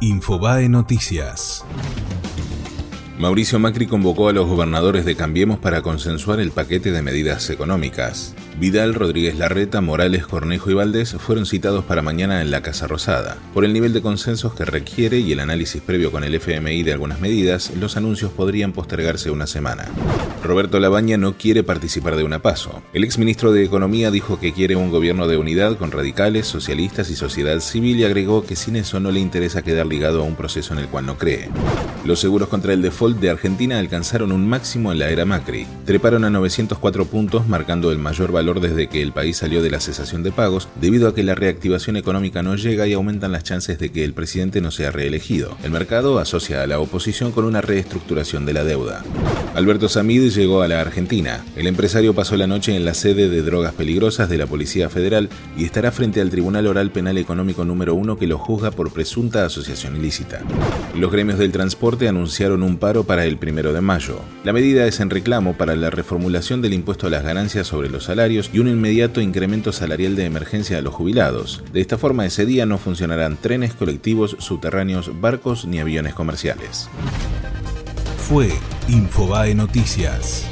Infobae Noticias. Mauricio Macri convocó a los gobernadores de Cambiemos para consensuar el paquete de medidas económicas. Vidal, Rodríguez Larreta, Morales, Cornejo y Valdés fueron citados para mañana en la Casa Rosada. Por el nivel de consensos que requiere y el análisis previo con el FMI de algunas medidas, los anuncios podrían postergarse una semana. Roberto Labaña no quiere participar de una paso. El exministro de Economía dijo que quiere un gobierno de unidad con radicales, socialistas y sociedad civil y agregó que sin eso no le interesa quedar ligado a un proceso en el cual no cree. Los seguros contra el default de Argentina alcanzaron un máximo en la era Macri. Treparon a 904 puntos, marcando el mayor valor desde que el país salió de la cesación de pagos, debido a que la reactivación económica no llega y aumentan las chances de que el presidente no sea reelegido. El mercado asocia a la oposición con una reestructuración de la deuda. Alberto Samid llegó a la Argentina. El empresario pasó la noche en la sede de drogas peligrosas de la Policía Federal y estará frente al Tribunal Oral Penal Económico número 1 que lo juzga por presunta asociación ilícita. Los gremios del transporte anunciaron un para el primero de mayo. La medida es en reclamo para la reformulación del impuesto a las ganancias sobre los salarios y un inmediato incremento salarial de emergencia a los jubilados. De esta forma, ese día no funcionarán trenes, colectivos, subterráneos, barcos ni aviones comerciales. Fue Infobae Noticias.